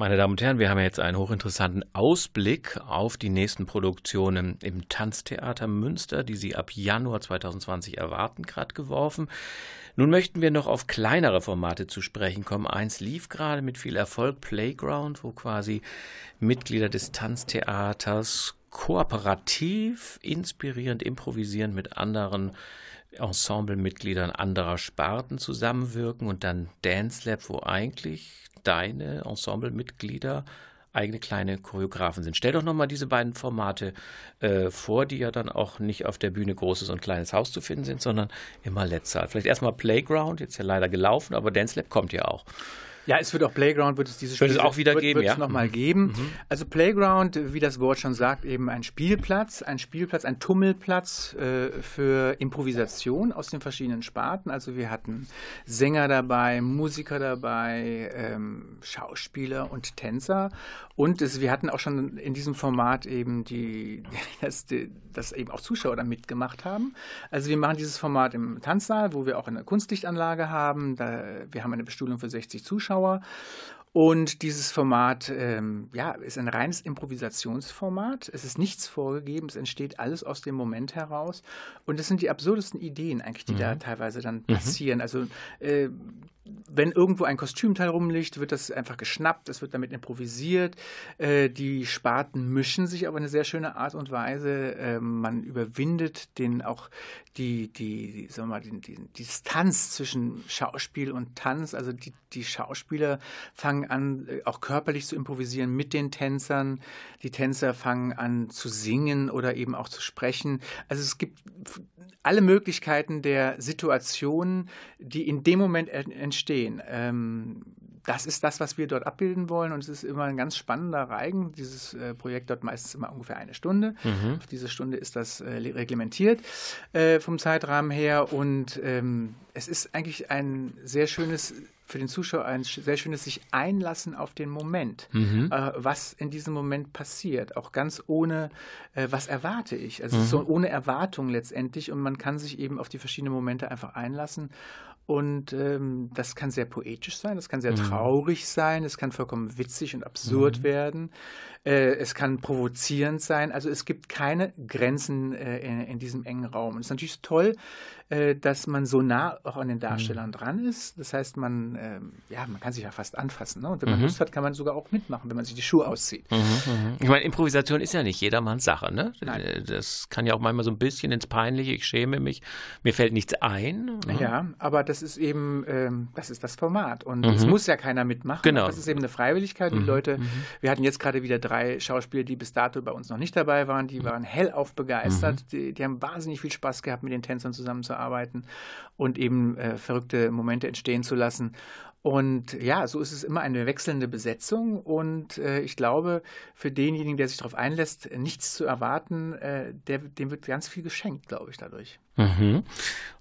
Meine Damen und Herren, wir haben jetzt einen hochinteressanten Ausblick auf die nächsten Produktionen im Tanztheater Münster, die Sie ab Januar 2020 erwarten, gerade geworfen. Nun möchten wir noch auf kleinere Formate zu sprechen kommen. Eins lief gerade mit viel Erfolg, Playground, wo quasi Mitglieder des Tanztheaters kooperativ, inspirierend, improvisierend mit anderen Ensemblemitgliedern anderer Sparten zusammenwirken und dann Dance Lab, wo eigentlich deine Ensemblemitglieder eigene kleine Choreografen sind. Stell doch nochmal diese beiden Formate äh, vor, die ja dann auch nicht auf der Bühne großes und kleines Haus zu finden sind, sondern im Ballettsaal. Vielleicht erstmal Playground, jetzt ja leider gelaufen, aber Dance Lab kommt ja auch. Ja, es wird auch Playground, wird es diese Spiele wird es auch wieder wird, geben, wird ja? es nochmal mhm. geben. Mhm. Also Playground, wie das Wort schon sagt, eben ein Spielplatz, ein Spielplatz, ein Tummelplatz äh, für Improvisation aus den verschiedenen Sparten. Also wir hatten Sänger dabei, Musiker dabei, ähm, Schauspieler und Tänzer. Und es, wir hatten auch schon in diesem Format eben die, dass, dass eben auch Zuschauer da mitgemacht haben. Also wir machen dieses Format im Tanzsaal, wo wir auch eine Kunstlichtanlage haben. Da, wir haben eine Bestuhlung für 60 Zuschauer. Und dieses Format ähm, ja, ist ein reines Improvisationsformat. Es ist nichts vorgegeben, es entsteht alles aus dem Moment heraus. Und es sind die absurdesten Ideen eigentlich, die mhm. da teilweise dann mhm. passieren. Mhm. Also äh, wenn irgendwo ein Kostümteil rumliegt, wird das einfach geschnappt, es wird damit improvisiert. Äh, die Sparten mischen sich auf eine sehr schöne Art und Weise. Äh, man überwindet den auch die, die, sagen wir mal, die, die Distanz zwischen Schauspiel und Tanz. Also die, die Schauspieler fangen an, äh, auch körperlich zu improvisieren mit den Tänzern. Die Tänzer fangen an zu singen oder eben auch zu sprechen. Also es gibt alle Möglichkeiten der Situationen, die in dem Moment entstehen. Ähm, das ist das, was wir dort abbilden wollen. Und es ist immer ein ganz spannender Reigen. Dieses äh, Projekt dort meistens immer ungefähr eine Stunde. Mhm. Auf diese Stunde ist das äh, reglementiert äh, vom Zeitrahmen her. Und ähm, es ist eigentlich ein sehr schönes für den Zuschauer ein sehr schönes sich einlassen auf den Moment, mhm. äh, was in diesem Moment passiert, auch ganz ohne, äh, was erwarte ich. Also mhm. so ohne Erwartung letztendlich und man kann sich eben auf die verschiedenen Momente einfach einlassen und ähm, das kann sehr poetisch sein, das kann sehr mhm. traurig sein, es kann vollkommen witzig und absurd mhm. werden, äh, es kann provozierend sein. Also es gibt keine Grenzen äh, in, in, diesem engen Raum. Und es ist natürlich toll, äh, dass man so nah auch an den Darstellern mhm. dran ist. Das heißt, man, ähm, ja, man kann sich ja fast anfassen. Ne? Und wenn man mhm. Lust hat, kann man sogar auch mitmachen, wenn man sich die Schuhe auszieht. Mhm, mhm. ich meine, Improvisation ist ja nicht jedermanns Sache. Ne? Nein. Äh, das kann ja auch manchmal so ein bisschen ins Peinliche. Ich schäme mich, mir fällt nichts ein. Ne? Ja, aber das ist eben, ähm, das ist das Format. Und es muss ja keiner mitmachen. Genau. Das ist eben eine Freiwilligkeit. Die Leute, wir hatten jetzt gerade wieder drei Schauspieler, die bis dato bei uns noch nicht dabei waren. Die waren hellauf begeistert. Die, die haben wahnsinnig viel Spaß gehabt, mit den Tänzern zusammenzuarbeiten arbeiten und eben äh, verrückte Momente entstehen zu lassen. Und ja, so ist es immer eine wechselnde Besetzung. Und äh, ich glaube, für denjenigen, der sich darauf einlässt, nichts zu erwarten, äh, der, dem wird ganz viel geschenkt, glaube ich, dadurch. Mhm.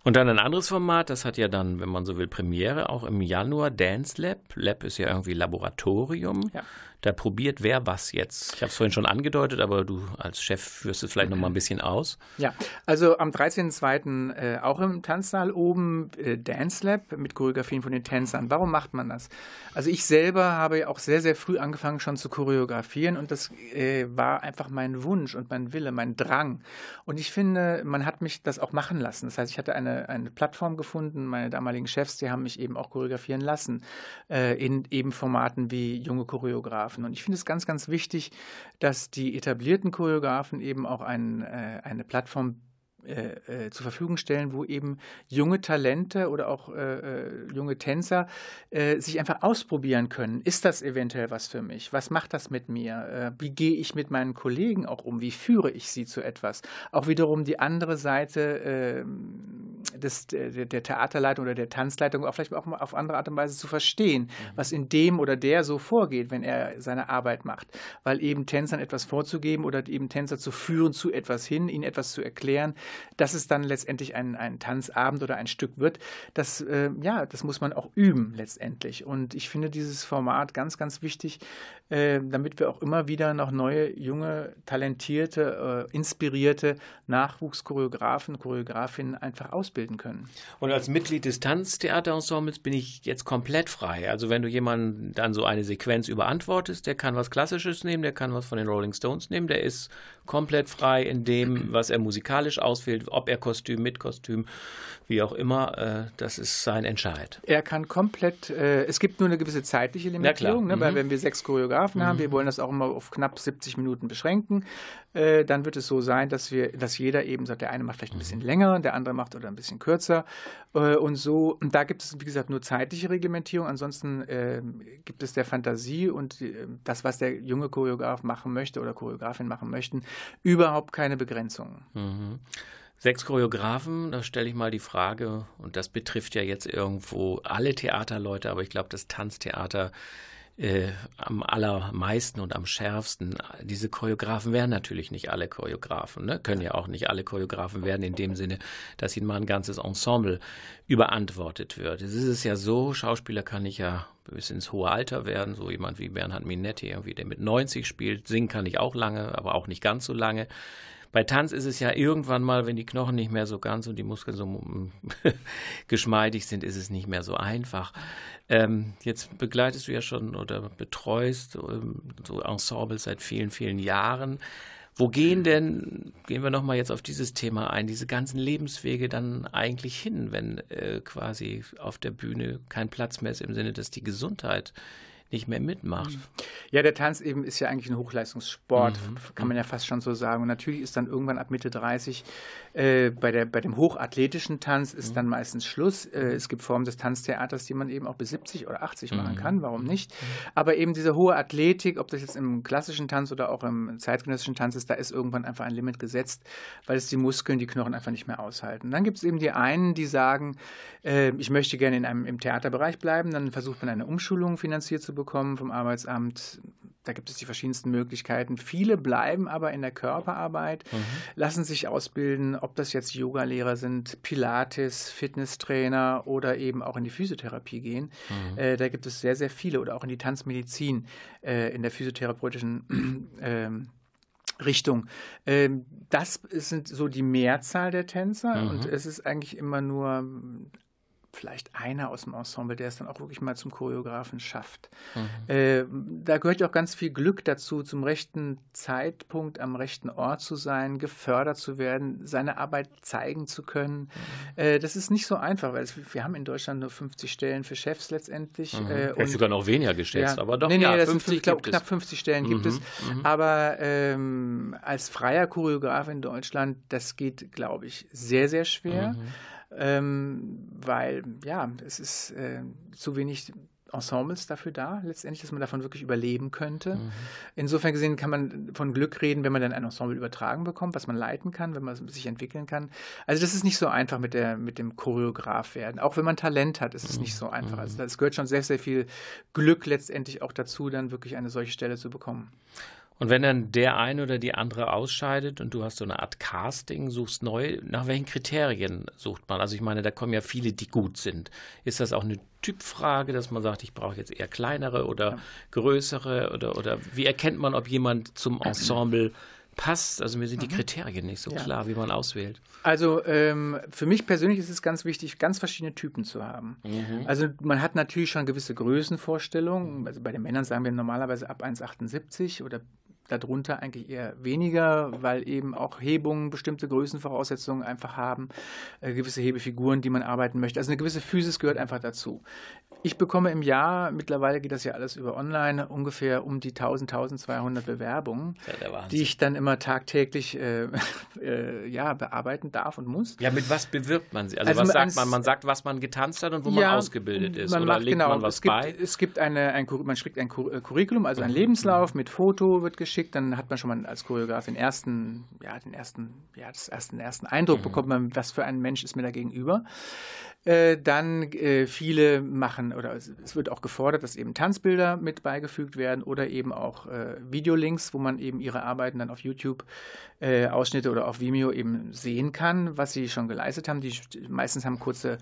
Und dann ein anderes Format, das hat ja dann, wenn man so will, Premiere, auch im Januar, Dance Lab. Lab ist ja irgendwie Laboratorium. Ja. Da probiert wer was jetzt. Ich habe es vorhin schon angedeutet, aber du als Chef führst es vielleicht noch mal ein bisschen aus. Ja, also am 13.02. Äh, auch im Tanzsaal oben äh, Dance Lab mit Choreografien von den Tänzern. Warum macht man das? Also ich selber habe auch sehr, sehr früh angefangen schon zu choreografieren und das äh, war einfach mein Wunsch und mein Wille, mein Drang. Und ich finde, man hat mich das auch machen lassen. Das heißt, ich hatte eine, eine Plattform gefunden, meine damaligen Chefs, die haben mich eben auch choreografieren lassen äh, in eben Formaten wie junge Choreografen. Und ich finde es ganz, ganz wichtig, dass die etablierten Choreografen eben auch ein, äh, eine Plattform äh, äh, zur Verfügung stellen, wo eben junge Talente oder auch äh, äh, junge Tänzer äh, sich einfach ausprobieren können. Ist das eventuell was für mich? Was macht das mit mir? Äh, wie gehe ich mit meinen Kollegen auch um? Wie führe ich sie zu etwas? Auch wiederum die andere Seite ähm, des, der, der, Theaterleitung oder der Tanzleitung auch vielleicht auch mal auf andere Art und Weise zu verstehen, mhm. was in dem oder der so vorgeht, wenn er seine Arbeit macht. Weil eben Tänzern etwas vorzugeben oder eben Tänzer zu führen zu etwas hin, ihnen etwas zu erklären, dass es dann letztendlich ein, ein Tanzabend oder ein Stück wird, das, äh, ja, das muss man auch üben letztendlich. Und ich finde dieses Format ganz, ganz wichtig, äh, damit wir auch immer wieder noch neue, junge, talentierte, äh, inspirierte Nachwuchschoreografen, Choreografinnen einfach ausbilden können. Und als Mitglied des Tanztheaterensembles bin ich jetzt komplett frei. Also wenn du jemanden dann so eine Sequenz überantwortest, der kann was Klassisches nehmen, der kann was von den Rolling Stones nehmen, der ist komplett frei in dem, was er musikalisch auswählt, ob er Kostüm mit Kostüm, wie auch immer, äh, das ist sein Entscheid. Er kann komplett, äh, es gibt nur eine gewisse zeitliche Limitierung, ne, weil mhm. wenn wir sechs Choreografen mhm. haben, wir wollen das auch immer auf knapp 70 Minuten beschränken, äh, dann wird es so sein, dass wir, dass jeder eben sagt, der eine macht vielleicht ein bisschen länger, der andere macht oder ein bisschen kürzer und so. Und da gibt es, wie gesagt, nur zeitliche Reglementierung. Ansonsten äh, gibt es der Fantasie und das, was der junge Choreograf machen möchte oder Choreografin machen möchten, überhaupt keine Begrenzungen. Mhm. Sechs Choreografen, da stelle ich mal die Frage, und das betrifft ja jetzt irgendwo alle Theaterleute, aber ich glaube, das Tanztheater äh, am allermeisten und am schärfsten. Diese Choreografen werden natürlich nicht alle Choreografen, ne? können ja auch nicht alle Choreografen werden in dem Sinne, dass ihnen mal ein ganzes Ensemble überantwortet wird. Es ist ja so, Schauspieler kann ich ja bis ins hohe Alter werden, so jemand wie Bernhard Minetti, irgendwie, der mit 90 spielt. Singen kann ich auch lange, aber auch nicht ganz so lange. Bei Tanz ist es ja irgendwann mal, wenn die Knochen nicht mehr so ganz und die Muskeln so geschmeidig sind, ist es nicht mehr so einfach. Ähm, jetzt begleitest du ja schon oder betreust ähm, so Ensembles seit vielen, vielen Jahren. Wo gehen denn, gehen wir nochmal jetzt auf dieses Thema ein, diese ganzen Lebenswege dann eigentlich hin, wenn äh, quasi auf der Bühne kein Platz mehr ist im Sinne, dass die Gesundheit nicht mehr mitmacht. Mhm. Ja, der Tanz eben ist ja eigentlich ein Hochleistungssport, mhm. kann man ja fast schon so sagen. Und natürlich ist dann irgendwann ab Mitte 30 äh, bei, der, bei dem hochathletischen Tanz ist mhm. dann meistens Schluss. Äh, es gibt Formen des Tanztheaters, die man eben auch bis 70 oder 80 machen mhm. kann, warum nicht? Mhm. Aber eben diese hohe Athletik, ob das jetzt im klassischen Tanz oder auch im zeitgenössischen Tanz ist, da ist irgendwann einfach ein Limit gesetzt, weil es die Muskeln, die Knochen einfach nicht mehr aushalten. Dann gibt es eben die einen, die sagen, äh, ich möchte gerne in einem, im Theaterbereich bleiben, dann versucht man eine Umschulung finanziert zu bekommen vom Arbeitsamt. Da gibt es die verschiedensten Möglichkeiten. Viele bleiben aber in der Körperarbeit, mhm. lassen sich ausbilden, ob das jetzt Yogalehrer sind, Pilates, Fitnesstrainer oder eben auch in die Physiotherapie gehen. Mhm. Äh, da gibt es sehr, sehr viele oder auch in die Tanzmedizin, äh, in der physiotherapeutischen äh, Richtung. Ähm, das sind so die Mehrzahl der Tänzer mhm. und es ist eigentlich immer nur vielleicht einer aus dem Ensemble, der es dann auch wirklich mal zum Choreografen schafft. Mhm. Äh, da gehört ja auch ganz viel Glück dazu, zum rechten Zeitpunkt am rechten Ort zu sein, gefördert zu werden, seine Arbeit zeigen zu können. Mhm. Äh, das ist nicht so einfach, weil es, wir haben in Deutschland nur 50 Stellen für Chefs letztendlich. Mhm. Äh, und sogar noch weniger geschätzt, ja, aber doch. Nee, nee, ja, das 50 sind, ich glaube, knapp 50 Stellen gibt es. Mhm. Mhm. Aber ähm, als freier Choreograf in Deutschland, das geht, glaube ich, sehr, sehr schwer. Mhm ähm, weil ja, es ist äh, zu wenig Ensembles dafür da, letztendlich, dass man davon wirklich überleben könnte. Mhm. Insofern gesehen kann man von Glück reden, wenn man dann ein Ensemble übertragen bekommt, was man leiten kann, wenn man sich entwickeln kann. Also das ist nicht so einfach mit, der, mit dem Choreograf werden. Auch wenn man Talent hat, ist es mhm. nicht so einfach. Also es gehört schon sehr, sehr viel Glück letztendlich auch dazu, dann wirklich eine solche Stelle zu bekommen. Und wenn dann der eine oder die andere ausscheidet und du hast so eine Art Casting, suchst neu, nach welchen Kriterien sucht man? Also ich meine, da kommen ja viele, die gut sind. Ist das auch eine Typfrage, dass man sagt, ich brauche jetzt eher kleinere oder ja. größere oder, oder wie erkennt man, ob jemand zum Ensemble passt? Also mir sind die mhm. Kriterien nicht so ja. klar, wie man auswählt. Also ähm, für mich persönlich ist es ganz wichtig, ganz verschiedene Typen zu haben. Mhm. Also man hat natürlich schon gewisse Größenvorstellungen. Also bei den Männern sagen wir normalerweise ab 1,78 oder darunter eigentlich eher weniger, weil eben auch Hebungen bestimmte Größenvoraussetzungen einfach haben, äh, gewisse Hebefiguren, die man arbeiten möchte. Also eine gewisse Physis gehört einfach dazu. Ich bekomme im Jahr, mittlerweile geht das ja alles über online, ungefähr um die 1000, 1200 Bewerbungen, ja die ich dann immer tagtäglich äh, äh, ja, bearbeiten darf und muss. Ja, mit was bewirbt man sie? Also, also was sagt man? Man sagt, was man getanzt hat und wo ja, man ausgebildet ist. Man oder macht, legt genau, man was es gibt, bei? Es gibt eine, ein, man schickt ein äh, Curriculum, also ein mhm. Lebenslauf mit Foto wird geschickt, dann hat man schon mal als Choreograf den ersten, ja, den ersten, ja, das ersten, ersten Eindruck mhm. bekommt man, was für ein Mensch ist mir da gegenüber. Äh, dann äh, viele machen, oder es wird auch gefordert, dass eben Tanzbilder mit beigefügt werden oder eben auch äh, Videolinks, wo man eben ihre Arbeiten dann auf YouTube äh, Ausschnitte oder auf Vimeo eben sehen kann, was sie schon geleistet haben. Die meistens haben kurze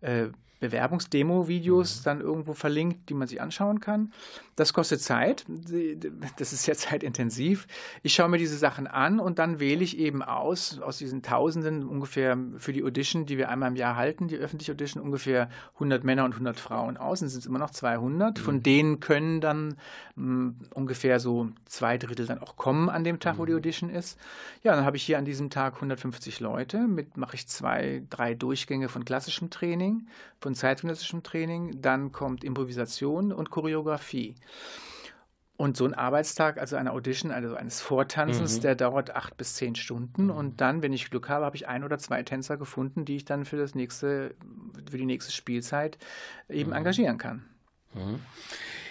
äh, Bewerbungsdemo-Videos mhm. dann irgendwo verlinkt, die man sich anschauen kann. Das kostet Zeit. Das ist ja zeitintensiv. Ich schaue mir diese Sachen an und dann wähle ich eben aus, aus diesen Tausenden ungefähr für die Audition, die wir einmal im Jahr halten, die öffentliche Audition, ungefähr 100 Männer und 100 Frauen aus. Dann sind es immer noch 200. Mhm. Von denen können dann mh, hm, ungefähr so zwei Drittel dann auch kommen an dem Tag, mhm. wo die mhm. Audition ist. Ja, dann habe ich hier an diesem Tag 150 Leute. Mit mache ich zwei, drei Durchgänge von klassischem Training, von zeitgenössischem Training. Dann kommt Improvisation und Choreografie. Und so ein Arbeitstag, also eine Audition, also eines Vortanzens, mhm. der dauert acht bis zehn Stunden. Mhm. Und dann, wenn ich Glück habe, habe ich ein oder zwei Tänzer gefunden, die ich dann für das nächste, für die nächste Spielzeit eben mhm. engagieren kann.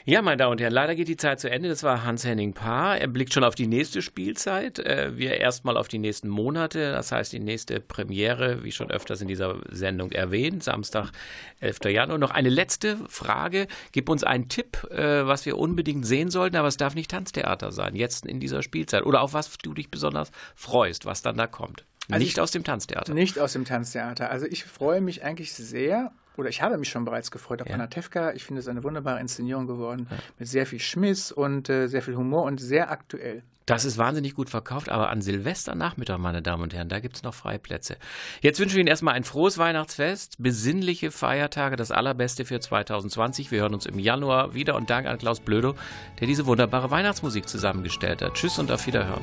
Ja, meine Damen und Herren, leider geht die Zeit zu Ende. Das war Hans-Henning Paar. Er blickt schon auf die nächste Spielzeit. Äh, wir erstmal auf die nächsten Monate. Das heißt, die nächste Premiere, wie schon öfters in dieser Sendung erwähnt, Samstag, 11. Januar. Noch eine letzte Frage. Gib uns einen Tipp, äh, was wir unbedingt sehen sollten, aber es darf nicht Tanztheater sein, jetzt in dieser Spielzeit. Oder auf was du dich besonders freust, was dann da kommt. Also nicht aus dem Tanztheater. Nicht aus dem Tanztheater. Also ich freue mich eigentlich sehr oder ich habe mich schon bereits gefreut auf ja. Anatevka. Ich finde es eine wunderbare Inszenierung geworden ja. mit sehr viel Schmiss und äh, sehr viel Humor und sehr aktuell. Das ist wahnsinnig gut verkauft, aber an Silvesternachmittag, meine Damen und Herren, da gibt es noch freie Plätze. Jetzt wünschen wir Ihnen erstmal ein frohes Weihnachtsfest, besinnliche Feiertage, das allerbeste für 2020. Wir hören uns im Januar wieder und Dank an Klaus Blödo, der diese wunderbare Weihnachtsmusik zusammengestellt hat. Tschüss und auf Wiederhören.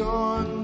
on